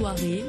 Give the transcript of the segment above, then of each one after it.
Soirée,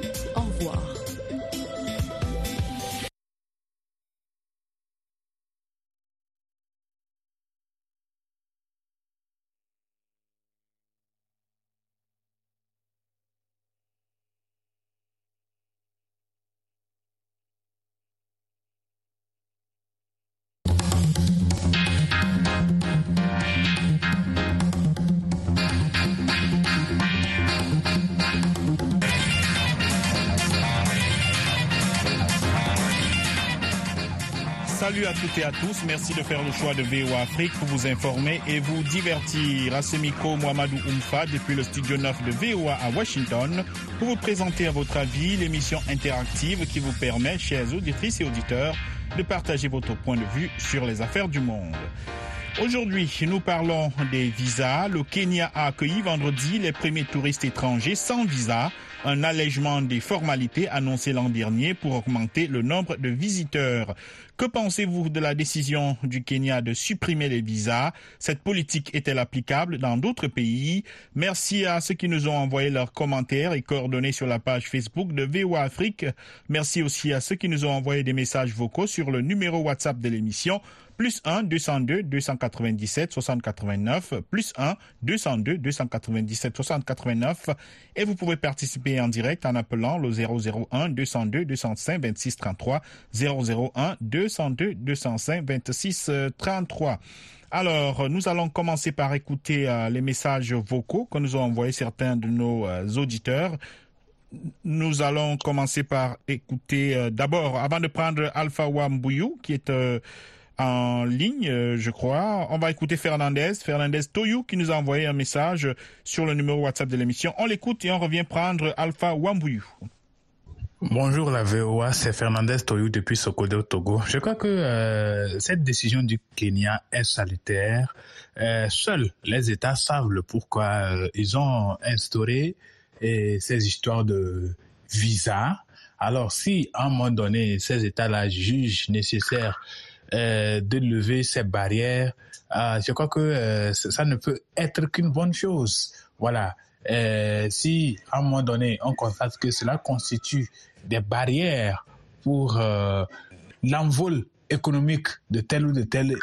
à toutes et à tous. Merci de faire le choix de VOA Afrique pour vous informer et vous divertir. À ce micro, Mohamedou Oumfa, depuis le studio 9 de VOA à Washington, pour vous présenter à votre avis l'émission interactive qui vous permet, chers auditrices et auditeurs, de partager votre point de vue sur les affaires du monde. Aujourd'hui, nous parlons des visas. Le Kenya a accueilli vendredi les premiers touristes étrangers sans visa, un allègement des formalités annoncé l'an dernier pour augmenter le nombre de visiteurs. Que pensez-vous de la décision du Kenya de supprimer les visas? Cette politique est-elle applicable dans d'autres pays? Merci à ceux qui nous ont envoyé leurs commentaires et coordonnées sur la page Facebook de VOA Afrique. Merci aussi à ceux qui nous ont envoyé des messages vocaux sur le numéro WhatsApp de l'émission plus 1 202 297 60 89, plus 1 202 297 60 89. Et vous pouvez participer en direct en appelant le 001 202 205 26 33, 001 202 205 26 33. Alors, nous allons commencer par écouter euh, les messages vocaux que nous ont envoyés certains de nos euh, auditeurs. Nous allons commencer par écouter euh, d'abord, avant de prendre Alpha Wambuyou, qui est en ligne, euh, je crois. On va écouter Fernandez, Fernandez Toyou, qui nous a envoyé un message sur le numéro WhatsApp de l'émission. On l'écoute et on revient prendre Alpha Wambuyou. Bonjour la VOA, c'est Fernandez Toyou depuis Sokodé au Togo. Je crois que euh, cette décision du Kenya est salutaire. Euh, seuls les États savent le pourquoi ils ont instauré ces histoires de visa. Alors si à un moment donné ces États-là jugent nécessaire de lever ces barrières, euh, je crois que euh, ça ne peut être qu'une bonne chose. Voilà. si à un moment donné on constate que cela constitue des barrières pour l'envol économique de tel ou de tel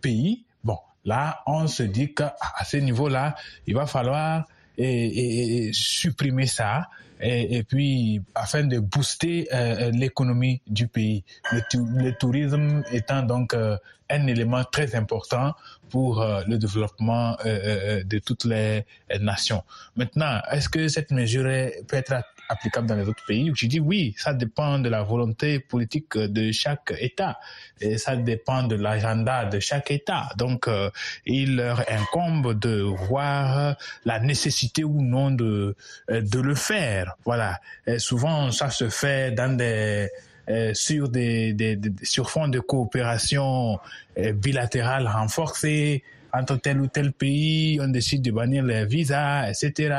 pays, bon, là on se dit qu'à ce niveau-là, il va falloir supprimer ça et, puis afin de booster euh, l'économie du pays. Le, le, tourisme étant donc euh, un élément très important pour euh, le développement de toutes les nations. Maintenant, est-ce que cette mesure peut être applicable dans les autres pays Je dis oui, ça dépend de la volonté politique de chaque État ça dépend de l'agenda de chaque État. Donc, euh, il leur incombe de voir la nécessité ou non de de le faire. Voilà. Souvent, ça se fait dans des euh, sur des, des, des, sur fond de coopération euh, bilatérale renforcée entre tel ou tel pays, on décide de bannir les visas, etc.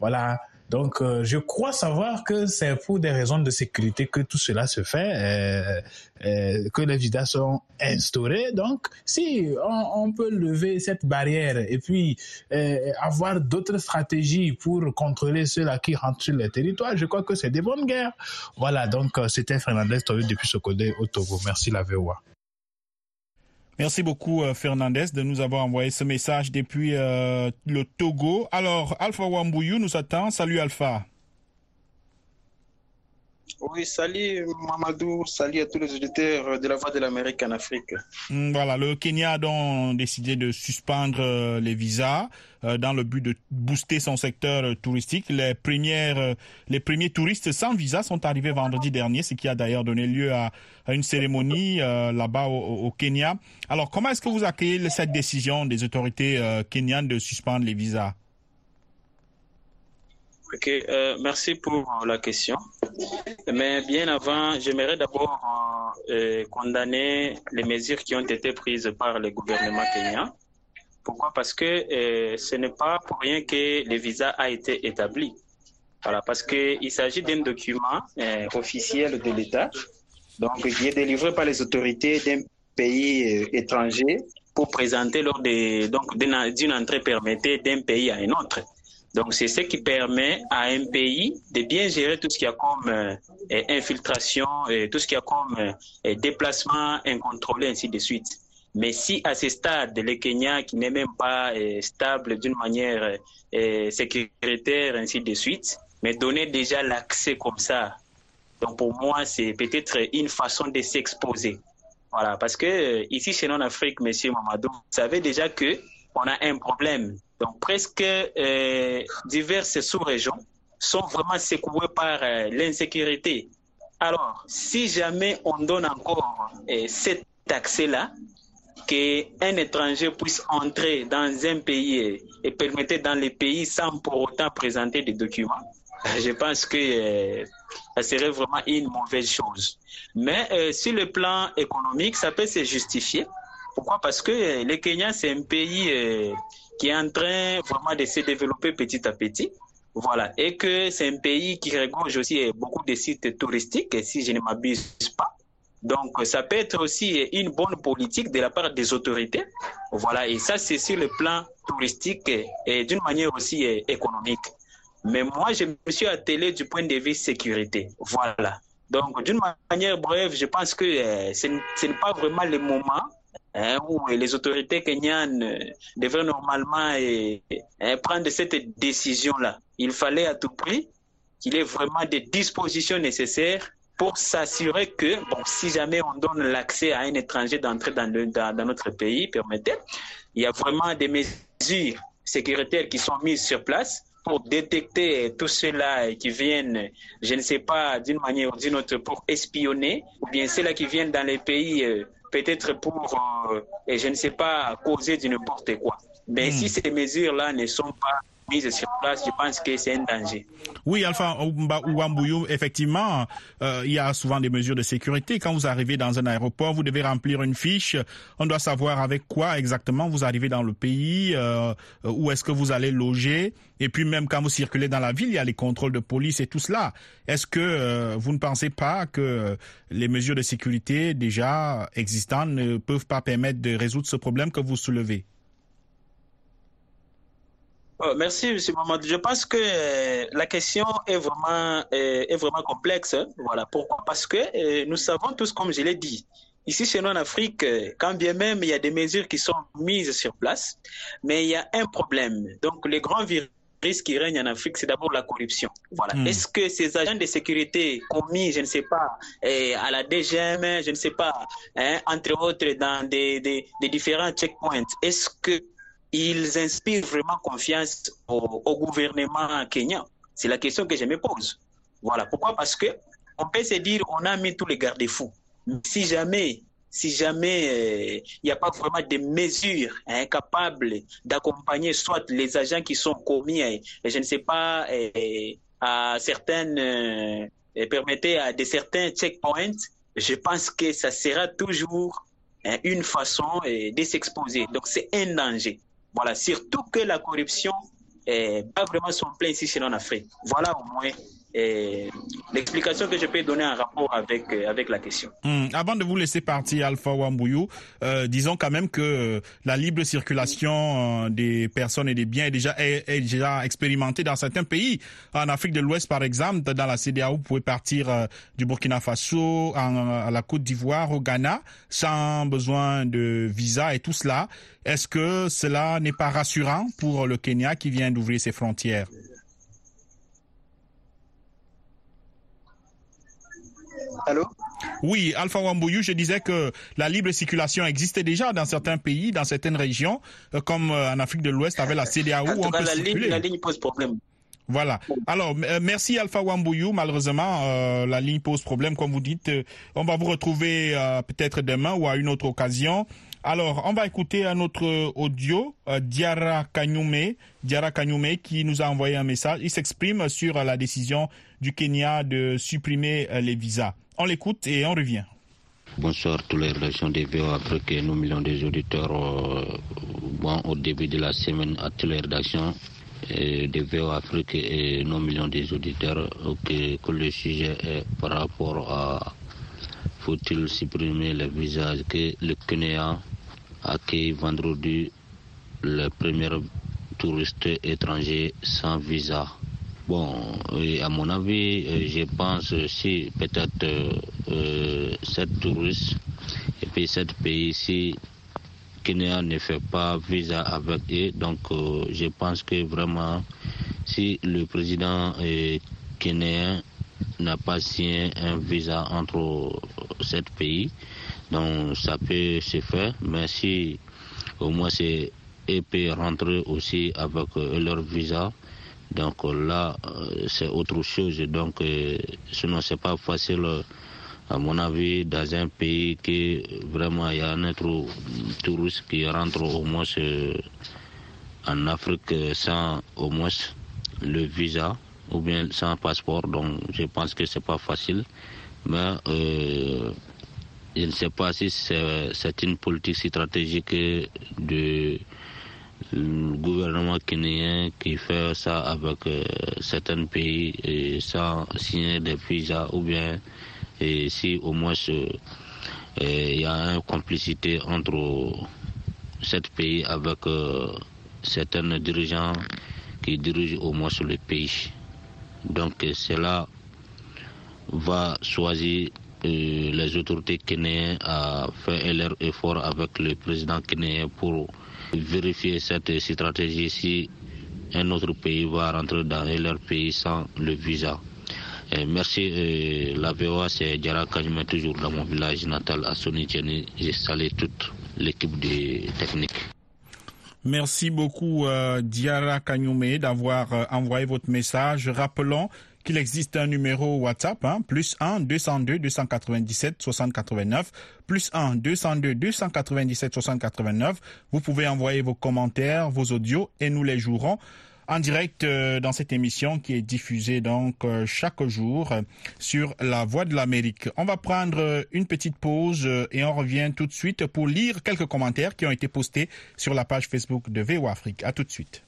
Voilà. Donc, euh, je crois savoir que c'est pour des raisons de sécurité que tout cela se fait, euh, euh, que les visas sont instaurés. Donc, si on, peut lever cette barrière et puis avoir d'autres stratégies pour contrôler ceux-là qui rentrent sur le territoire, je crois que c'est des bonnes guerres. Voilà, donc c'était Fernandez Toyo depuis Sokodé au Togo. Merci la VOA. Merci beaucoup Fernandez de nous avoir envoyé ce message depuis euh, le Togo. Alors Alpha Wambuyou nous attend. Salut Alpha. Oui, salut Mamadou, salut à tous les auditeurs de la Voix de l'Amérique en Afrique. Voilà, le Kenya a donc décidé de suspendre les visas euh, dans le but de booster son secteur touristique. Les premiers touristes sans visa sont arrivés vendredi dernier, ce qui a d'ailleurs donné lieu à, une cérémonie euh, là-bas au, au, Kenya. Alors, comment est-ce que vous accueillez cette décision des autorités euh, kenyanes de suspendre les visas? Ok, euh, merci pour la question. Mais bien avant, j'aimerais d'abord euh, condamner les mesures qui ont été prises par le gouvernement kenyan. Pourquoi? Parce que euh, ce n'est pas pour rien que le visa a été établi. Voilà, parce qu'il s'agit d'un document officiel de l'État, donc qui est délivré par les autorités d'un pays étranger pour présenter lors de, donc d'une entrée permettée d'un pays à un autre. Donc, c'est ce qui permet à un pays de bien gérer tout ce qui a comme euh, infiltration, tout ce qui a comme euh, déplacement incontrôlé, ainsi de suite. Mais si à ce stade, le Kenya, qui n'est même pas euh, stable d'une manière sécuritaire, ainsi de suite, mais donner déjà l'accès comme ça, donc pour moi, c'est peut-être une façon de s'exposer. Voilà, parce que ici chez nous en Afrique, Monsieur Mamadou, vous savez déjà que on a un problème. Presque euh, diverses sous-régions sont vraiment secouées par euh, l'insécurité. Alors, si jamais on donne encore euh, cet accès-là, qu'un étranger puisse entrer dans un pays et permettre dans les pays sans pour autant présenter des documents, je pense que ça serait vraiment une mauvaise chose. Mais sur le plan économique, ça peut se justifier. Pourquoi? Parce que euh, le Kenya, c'est un pays euh, qui est en train vraiment de se développer petit à petit. Voilà. Et que c'est un pays qui regorge aussi euh, beaucoup de sites touristiques, si je ne m'abuse pas. Donc, ça peut être aussi une bonne politique de la part des autorités. Voilà. Et ça, c'est sur le plan touristique et d'une manière aussi économique. Mais moi, je me suis attelé du point de vue sécurité. Voilà. Donc, d'une manière brève, je pense que ce n'est pas vraiment le moment hein, où les autorités kenyanes euh, devraient normalement euh, euh, prendre cette décision-là. Il fallait à tout prix qu'il ait vraiment des dispositions nécessaires pour s'assurer que, bon, si jamais on donne l'accès à un étranger d'entrer dans, dans, notre pays, permettez, il y a vraiment des mesures sécuritaires qui sont mises sur place pour détecter tous ceux-là qui viennent, je ne sais pas, d'une manière ou d'une autre, pour espionner, ou bien ceux-là qui viennent dans les pays, peut-être pour, euh, et je ne sais pas, causer du n'importe quoi. Mais Hmm. si ces mesures-là ne sont pas mises sur place, je. Oui, effectivement, euh, il y a souvent des mesures de sécurité. Quand vous arrivez dans un aéroport, vous devez remplir une fiche. On doit savoir avec quoi exactement vous arrivez dans le pays, euh, où est-ce que vous allez loger. Et puis même quand vous circulez dans la ville, il y a les contrôles de police et tout cela. Est-ce que euh, vous ne pensez pas que les mesures de sécurité déjà existantes ne peuvent pas permettre de résoudre ce problème que vous soulevez? Oh, merci, M. Mamadou. Je pense que euh, la question est vraiment, euh, est vraiment complexe. hein. Voilà. Pourquoi? Parce que euh, nous savons tous, comme je l'ai dit, ici chez nous en Afrique, quand bien même il y a des mesures qui sont mises sur place, mais il y a un problème. Donc, le grand virus qui règne en Afrique, c'est d'abord la corruption. Voilà. Hmm. Est-ce que ces agents de sécurité commis, je ne sais pas, à la DGM, je ne sais pas, hein, entre autres dans des, des, des différents checkpoints, est-ce que ils inspirent vraiment confiance au, gouvernement kenyan C'est la question que je me pose. Voilà. Pourquoi? Parce que on peut se dire on a mis tous les garde-fous. Si jamais, si jamais euh, il n'y a pas vraiment de mesures hein, capables d'accompagner soit les agents qui sont commis, euh, je ne sais pas, euh, à certaines, euh, et permettez à certains checkpoints, je pense que ça sera toujours hein, une façon de s'exposer. Donc c'est un danger. Voilà, surtout que la corruption est pas vraiment son plein ici en Afrique. Voilà au moins euh, l'explication que je peux donner en rapport avec, euh, avec la question. Hum, Avant de vous laisser partir, Alpha Wambouyou, euh, disons quand même que euh, la libre circulation euh, des personnes et des biens est déjà, est, déjà expérimentée dans certains pays. En Afrique de l'Ouest, par exemple, dans la CDAO, vous pouvez partir du Burkina Faso à la Côte d'Ivoire, au Ghana, sans besoin de visa et tout cela. Est-ce que cela n'est pas rassurant pour le Kenya qui vient d'ouvrir ses frontières? Allô? Oui, Alpha Wambouyou, je disais que la libre circulation existait déjà dans certains pays, dans certaines régions, euh, comme euh, en Afrique de l'Ouest avec la CDAO, En où tout on cas, peut la ligne, circuler. la ligne pose problème. Voilà. Alors, euh, merci Alpha Wambouyou. Malheureusement, euh, la ligne pose problème, comme vous dites. On va vous retrouver euh, peut-être demain ou à une autre occasion. Alors, on va écouter un autre audio, euh, Diara Kanyume, Diara Kanyume, qui nous a envoyé un message. Il s'exprime sur la décision du Kenya de supprimer euh, les visas. On l'écoute et on revient. Bonsoir tous les relations des VO Afrique et nos millions des auditeurs. euh, bon, au début de la semaine, à toutes les rédactions des VO Afrique et nos millions des auditeurs, euh, que, le sujet est par rapport à faut-il supprimer les visas que le Kenya a accueilli vendredi les premières touristes étrangers sans visa? Bon, à mon avis, euh, je pense si peut-être euh, cette touriste et puis cette pays ici, Kenya ne fait pas visa avec eux, donc euh, je pense que vraiment, si le président kenyaan n'a pas signé un visa entre sept pays, donc ça peut se faire, mais si au moins c'est et peut rentrer aussi avec leur visa, donc là, euh, c'est autre chose. Donc, euh, sinon, c'est pas facile, à mon avis, dans un pays qui vraiment il y a un autre touriste qui rentre au moins euh, en Afrique sans au moins le visa ou bien sans passeport. Donc, je pense que c'est pas facile. Mais je ne sais pas si c'est une politique stratégique de le gouvernement kenyaan qui fait ça avec euh, certains pays sans signer des visas ou bien et si au moins euh, il y a une complicité entre cet pays avec euh, certains dirigeants qui dirigent au moins sur le pays. Donc cela va choisir les autorités kenyans à faire leur effort avec le président kenyan pour vérifier cette stratégie si un autre pays va rentrer dans leur pays sans le visa. merci. la VOA, c'est Diara Kanyme, toujours dans mon village natal à Sonitieni. J'ai salé toute l'équipe de technique. Merci beaucoup, euh, Diara Kanyume, d'avoir euh, envoyé votre message. Rappelons qu'il existe un numéro WhatsApp, hein, plus 1 202 297 60 89, plus 1 202 297 60 89. Vous pouvez envoyer vos commentaires, vos audios et nous les jouerons en direct euh, dans cette émission qui est diffusée donc euh, chaque jour euh, sur la Voix de l'Amérique. On va prendre une petite pause et on revient tout de suite pour lire quelques commentaires qui ont été postés sur la page Facebook de VO Afrique. À tout de suite.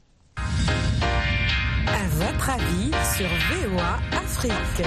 À votre avis sur VOA Afrique.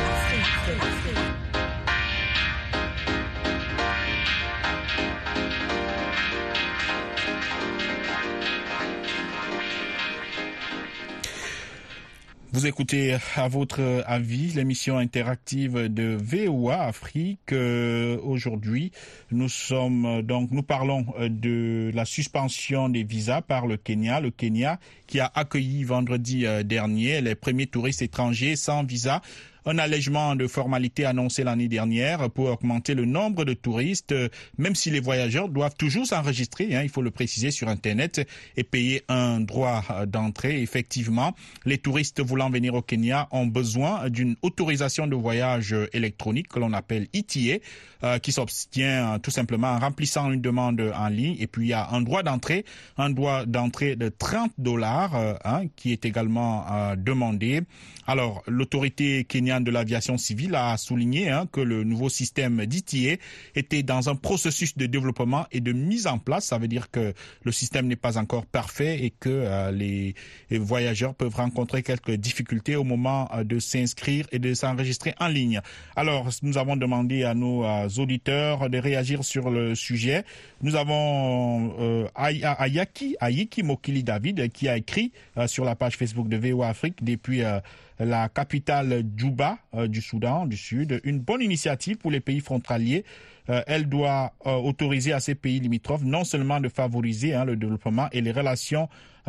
Vous écoutez à votre avis l'émission interactive de VOA Afrique. Euh, aujourd'hui, nous sommes donc nous parlons euh, de la suspension des visas par le Kenya. Le Kenya qui a accueilli vendredi euh, dernier les premiers touristes étrangers sans visa un allègement de formalités annoncé l'année dernière pour augmenter le nombre de touristes, même si les voyageurs doivent toujours s'enregistrer, hein, il faut le préciser sur Internet, et payer un droit d'entrée. Effectivement, les touristes voulant venir au Kenya ont besoin d'une autorisation de voyage électronique que l'on appelle ETA, euh, qui s'obtient euh, tout simplement en remplissant une demande en ligne. Et puis il y a un droit d'entrée, un droit d'entrée de 30 dollars euh, hein, qui est également demandé. Alors l'autorité kenyane de l'aviation civile a souligné hein, que le nouveau système d'ITA était dans un processus de développement et de mise en place. Ça veut dire que le système n'est pas encore parfait et que les voyageurs peuvent rencontrer quelques difficultés au moment de s'inscrire et de s'enregistrer en ligne. Alors nous avons demandé à nos auditeurs de réagir sur le sujet. Nous avons euh, Ayaki, Ayiki Mokili David qui a écrit euh, sur la page Facebook de VOA Afrique depuis euh, la capitale Djouba euh, du Soudan du Sud. Une bonne initiative pour les pays frontaliers. elle doit autoriser à ces pays limitrophes non seulement de favoriser hein, le développement et les relations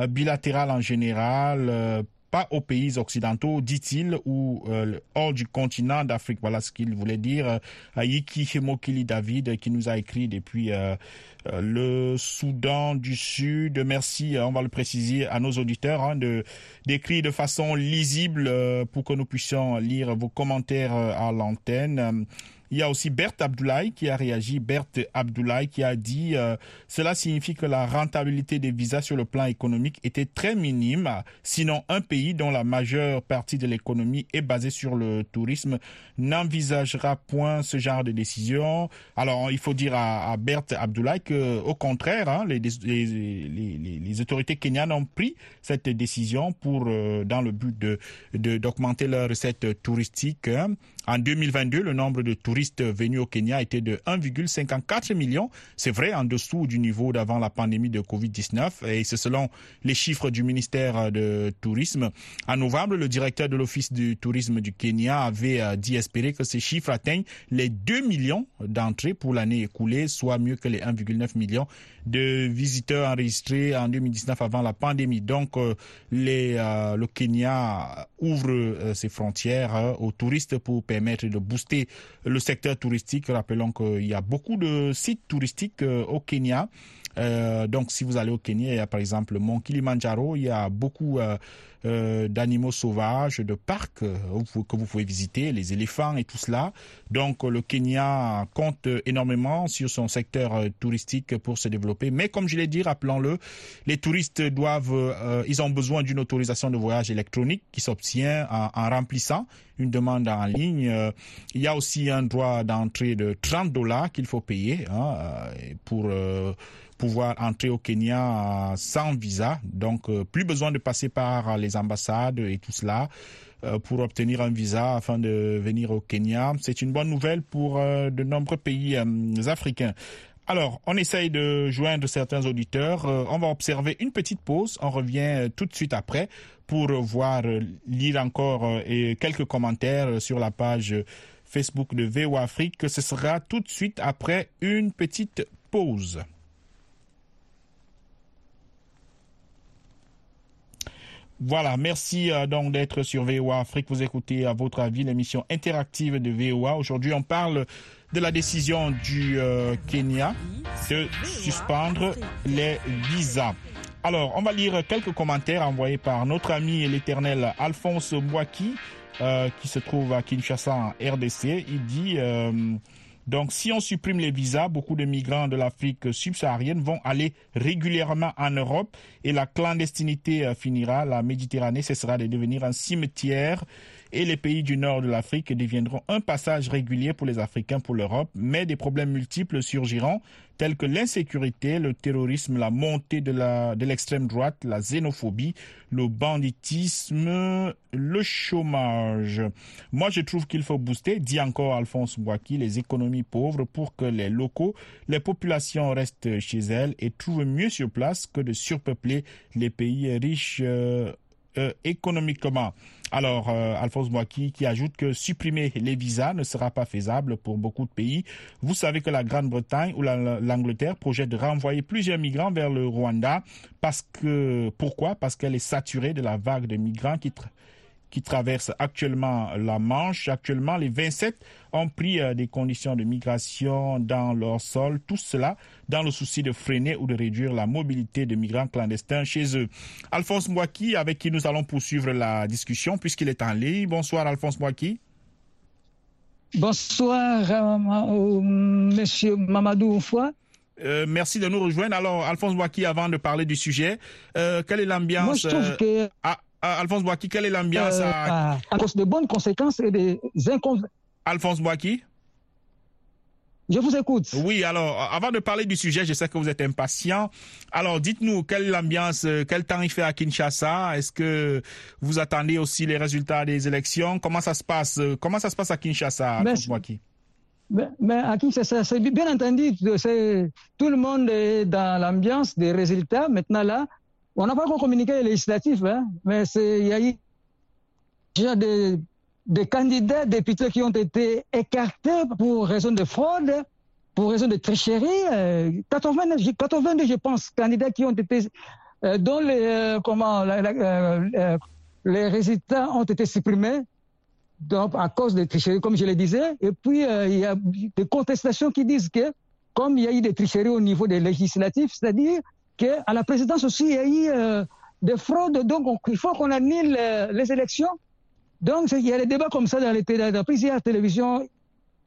bilatérales en général pas aux pays occidentaux, dit-il, ou euh, hors du continent d'Afrique. Voilà ce qu'il voulait dire. Ayiki Hemokili David, qui nous a écrit depuis euh, euh, le Soudan du Sud. Merci, on va le préciser à nos auditeurs, hein, de d'écrire de façon lisible pour que nous puissions lire vos commentaires à l'antenne. Il y a aussi Berthe Abdoulaye qui a réagi. Berthe Abdoulaye qui a dit euh, cela signifie que la rentabilité des visas sur le plan économique était très minime. Sinon, un pays dont la majeure partie de l'économie est basée sur le tourisme n'envisagera point ce genre de décision. Alors, il faut dire à, Berthe Abdoulaye que, au contraire, hein, les, les, les, autorités kenyanes ont pris cette décision pour, euh, dans le but de d'augmenter leurs recettes touristiques. Hein. En 2022, le nombre de touristes venus au Kenya était de 1,54 million. C'est vrai, en dessous du niveau d'avant la pandémie de Covid-19 et c'est selon les chiffres du ministère de Tourisme. En novembre, le directeur de l'Office du tourisme du Kenya avait euh, dit espérer que ces chiffres atteignent les 2 millions d'entrées pour l'année écoulée, soit mieux que les 1,9 millions de visiteurs enregistrés en 2019 avant la pandémie. Donc, euh, euh, le Kenya ouvre ses frontières aux touristes pour permettre de booster le secteur touristique. Rappelons qu'il y a beaucoup de sites touristiques au Kenya. Euh, donc, si vous allez au Kenya, il y a par exemple le mont Kilimanjaro, il y a beaucoup euh, euh, d'animaux sauvages, de parcs que vous pouvez visiter, les éléphants et tout cela. Donc, le Kenya compte énormément sur son secteur touristique pour se développer. Mais comme je l'ai dit, rappelons-le, les touristes doivent, ils ont besoin d'une autorisation de voyage électronique qui s'obtient en, remplissant une demande en ligne. il y a aussi un droit d'entrée de 30 dollars qu'il faut payer hein, pour pouvoir entrer au Kenya sans visa. Donc, euh, plus besoin de passer par les ambassades et tout cela euh, pour obtenir un visa afin de venir au Kenya. C'est une bonne nouvelle pour euh, de nombreux pays africains. Alors, on essaye de joindre certains auditeurs. on va observer une petite pause. On revient tout de suite après pour voir, lire encore quelques commentaires sur la page Facebook de VO Afrique. Ce sera tout de suite après une petite pause. Voilà, merci euh, donc d'être sur VOA Afrique. Vous écoutez à votre avis l'émission interactive de VOA. Aujourd'hui, on parle de la décision du euh, Kenya de suspendre les visas. Alors, on va lire quelques commentaires envoyés par notre ami l'éternel Alphonse Mwaki, euh, qui se trouve à Kinshasa RDC. Il dit donc, si on supprime les visas, beaucoup de migrants de l'Afrique subsaharienne vont aller régulièrement en Europe et la clandestinité euh, finira. La Méditerranée cessera de devenir un cimetière et les pays du nord de l'Afrique deviendront un passage régulier pour les Africains pour l'Europe, mais des problèmes multiples surgiront, tels que l'insécurité, le terrorisme, la montée de l'extrême droite, la xénophobie, le banditisme, le chômage. Moi, je trouve qu'il faut booster, dit encore Alphonse Bouaki, les économies pauvres pour que les locaux, les populations restent chez elles et trouvent mieux sur place que de surpeupler les pays riches euh, euh, économiquement. Alors, euh, Alphonse Boaki qui ajoute que supprimer les visas ne sera pas faisable pour beaucoup de pays. Vous savez que la Grande-Bretagne ou l'Angleterre projette de renvoyer plusieurs migrants vers le Rwanda parce que pourquoi? Parce qu'elle est saturée de la vague de migrants qui qui traversent actuellement la Manche. Actuellement, les 27 ont pris euh, des conditions de migration dans leur sol, tout cela dans le souci de freiner ou de réduire la mobilité de migrants clandestins chez eux. Alphonse Mouaki, avec qui nous allons poursuivre la discussion puisqu'il est en ligne. Bonsoir Alphonse Mouaki. Bonsoir, euh, Monsieur Mamadou Foy. Euh, merci de nous rejoindre. Alors, Alphonse Mouaki, avant de parler du sujet, quelle est l'ambiance Moi, je trouve que... Ah, Alphonse Boaki, quelle est l'ambiance euh, à... à... cause de bonnes conséquences et des inconvénients. Alphonse Boaki? Je vous écoute. Oui, alors, avant de parler du sujet, je sais que vous êtes impatient. Alors, dites-nous, quelle est l'ambiance, euh, quel temps il fait à Kinshasa? Est-ce que vous attendez aussi les résultats des élections? Comment ça se passe euh, Comment ça se passe à Kinshasa, Alphonse Boaki? Mais, mais, à Kinshasa, c'est bien entendu, tout le monde est dans l'ambiance des résultats. Maintenant, là, on n'a pas encore communiqué les législatifs, hein, mais il y a eu déjà des, des, candidats députés qui ont été écartés pour raison de fraude, pour raison de tricherie. 82, euh, 82 je pense, candidats qui ont été, euh, dont les, euh, comment, les résultats ont été supprimés à cause de tricheries, comme je le disais. Et puis, il y a des contestations qui disent que, comme il y a eu des tricheries au niveau des législatifs, c'est-à-dire qu'à la présidence aussi, il y a eu euh, des fraudes. Donc, il faut qu'on annule euh, les élections. Donc, il y a des débats comme ça dans, les, dans plusieurs télévisions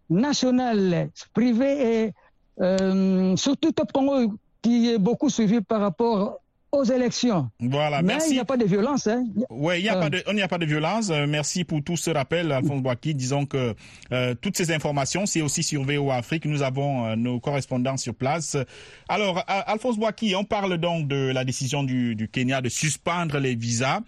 nationales, privées et euh, surtout Top Congo qui est beaucoup suivi par rapport aux élections. Voilà, Mais merci. il n'y a pas de violence. Hein. Oui, il n'y a, pas de, il n'y a pas de violence. Euh, merci pour tout ce rappel, Alphonse Boaki. Disons que euh, toutes ces informations, c'est aussi sur VO Afrique. Nous avons euh, nos correspondants sur place. Alors, Alphonse Boaki, on parle donc de la décision du, du Kenya de suspendre les visas.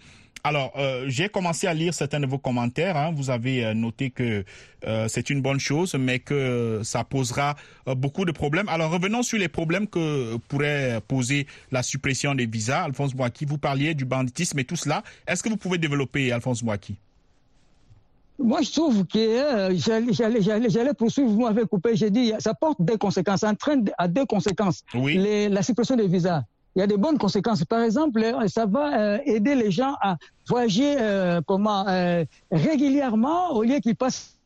Alors, euh, j'ai commencé à lire certains de vos commentaires. Hein. Vous avez euh, noté que euh, c'est une bonne chose, mais que ça posera beaucoup de problèmes. Alors, revenons sur les problèmes que pourrait poser la suppression des visas. Alphonse Mouaki, vous parliez du banditisme et tout cela. Est-ce que vous pouvez développer, Alphonse Mouaki moi, je trouve que j'allais poursuivre, vous m'avez coupé, j'ai dit, ça porte des conséquences, ça entraîne à deux conséquences. Oui. la suppression des visas il y a de bonnes conséquences. Par exemple, ça va aider les gens à voyager comment régulièrement au lieu qu'ils passent.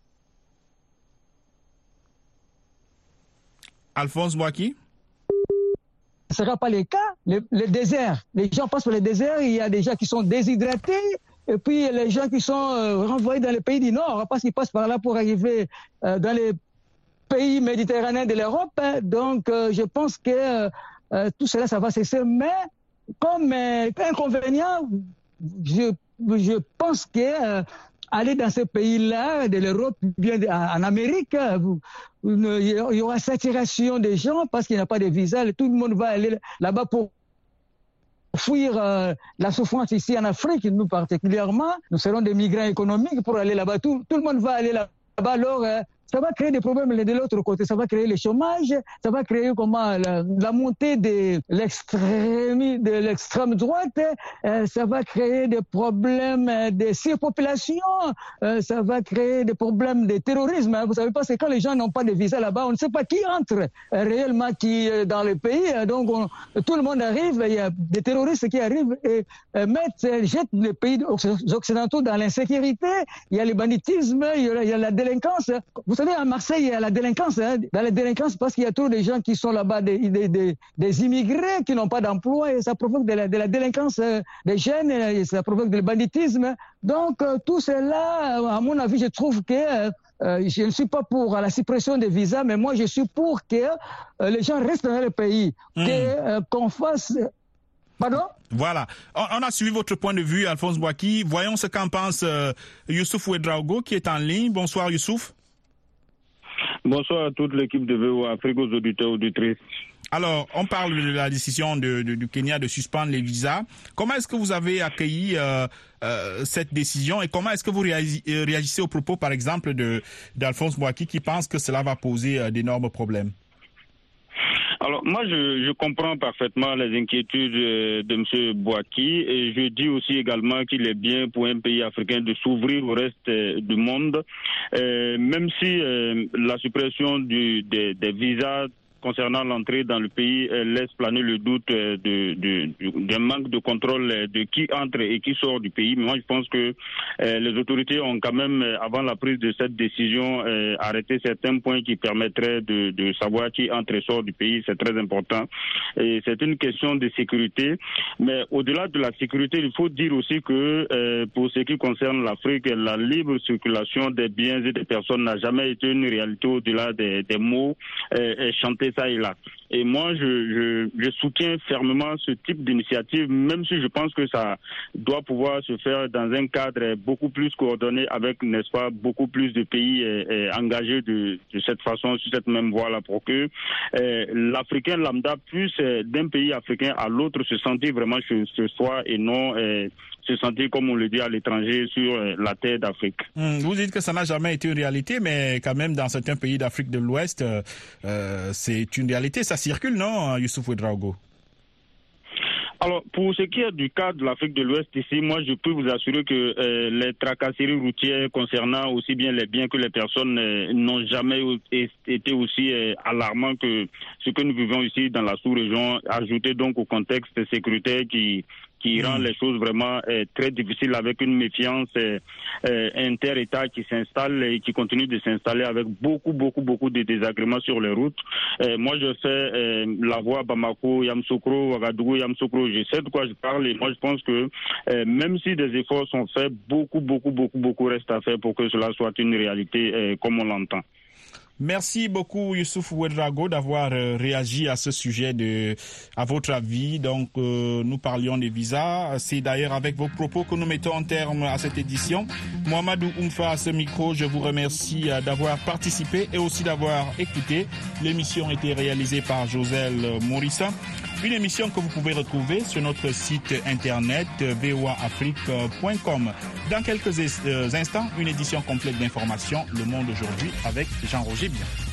Alphonse Boaki? Ce ne sera pas le cas. Le, désert, les gens passent par le désert, il y a des gens qui sont déshydratés, et puis les gens qui sont renvoyés dans les pays du Nord, parce qu'ils passent par là pour arriver dans les pays méditerranéens de l'Europe. Donc, je pense que tout cela, ça va cesser. Mais comme inconvénient, je, pense que aller dans ces pays-là, de l'Europe, bien en Amérique, il y aura saturation des gens parce qu'il n'y a pas de visa. Tout le monde va aller là-bas pour fuir la souffrance ici en Afrique, nous particulièrement. Nous serons des migrants économiques pour aller là-bas. Tout, tout, le monde va aller là-bas. Alors, ça va créer des problèmes de l'autre côté. Ça va créer le chômage, ça va créer comment la, montée de l'extrême de l'extrême droite, euh, ça va créer des problèmes de surpopulation, euh, ça va créer des problèmes de terrorisme. Vous savez pas, c'est quand les gens n'ont pas de visa là-bas, on ne sait pas qui entre réellement qui dans le pays. Donc on, tout le monde arrive, il y a des terroristes qui arrivent et euh, mettent, jettent les pays occidentaux dans l'insécurité. Il y a le il y a, la délinquance. Savez, à Marseille, il y a la délinquance. Hein, dans la délinquance, parce qu'il y a trop de gens qui sont là-bas, des, des, des, des, immigrés qui n'ont pas d'emploi, et ça provoque de la, de la délinquance euh, des jeunes, et ça provoque du banditisme. Donc, euh, tout cela, à mon avis, je trouve que euh, je ne suis pas pour la suppression des visas, mais moi, je suis pour que les gens restent dans le pays, mmh. qu'on fasse Pardon? Voilà. On, on, a suivi votre point de vue, Alphonse Boaki. Voyons ce qu'en pense euh, Youssouf Ouedraogo, qui est en ligne. Bonsoir, Youssouf. Bonsoir à toute l'équipe de VO Afrique, aux auditeurs auditrices. Alors, on parle de la décision de, de, du Kenya de suspendre les visas. Comment est-ce que vous avez accueilli euh, euh, cette décision et comment est-ce que vous réagissez aux propos, par exemple, d'Alphonse Boaki qui pense que cela va poser euh, d'énormes problèmes? Alors moi, je, je, comprends parfaitement les inquiétudes de M. Boaki et je dis aussi également qu'il est bien pour un pays africain de s'ouvrir au reste du monde, euh, même si euh, la suppression du, des, des visas concernant l'entrée dans le pays laisse planer le doute d'un de, de, manque de contrôle de qui entre et qui sort du pays. Mais moi, je pense que les autorités ont quand même, avant la prise de cette décision, arrêté certains points qui permettraient de, savoir qui entre et sort du pays. C'est très important. Et c'est une question de sécurité. Mais au-delà de la sécurité, il faut dire aussi que pour ce qui concerne l'Afrique, la libre circulation des biens et des personnes n'a jamais été une réalité au-delà des mots chantés ça et là. Et moi, je, soutiens fermement ce type d'initiative, même si je pense que ça doit pouvoir se faire dans un cadre beaucoup plus coordonné avec, n'est-ce pas, beaucoup plus de pays eh, engagés de, cette façon, sur cette même voie-là, pour que eh, l'Africain lambda puisse, d'un pays africain à l'autre, se sentir vraiment chez, chez soi et non eh, se sentir, comme on le dit à l'étranger, sur la terre d'Afrique. Mmh, vous dites que ça n'a jamais été une réalité, mais quand même, dans certains pays d'Afrique de l'Ouest, euh, c'est une réalité. Ça circule, non, Youssouf Ouedraogo alors, pour ce qui est du cas de l'Afrique de l'Ouest ici, moi, je peux vous assurer que euh, les tracasseries routières concernant aussi bien les biens que les personnes euh, n'ont jamais été aussi euh, alarmants que ce que nous vivons ici dans la sous-région, ajouté donc au contexte sécuritaire qui qui rend les choses vraiment euh, très difficiles avec une méfiance euh, euh, inter-État qui s'installe et qui continue de s'installer avec beaucoup, beaucoup, beaucoup de désagréments sur les routes. moi, je fais la voie Bamako, Yamsoukro, Ouagadougou, Yamsoukro. Je sais de quoi je parle et moi, je pense que même si des efforts sont faits, beaucoup, beaucoup, beaucoup, beaucoup reste à faire pour que cela soit une réalité comme on l'entend. Merci beaucoup Youssouf Ouedrago d'avoir euh, réagi à ce sujet de à votre avis. Donc euh, nous parlions des visas. C'est d'ailleurs avec vos propos que nous mettons en terme à cette édition. Mohamedou Oumfa à ce micro, je vous remercie euh, d'avoir participé et aussi d'avoir écouté. L'émission a été réalisée par Joselle Morissa. Une émission que vous pouvez retrouver sur notre site internet voaafrique.com. Dans quelques instants, une édition complète d'informations Le Monde aujourd'hui avec Jean-Roger Bien.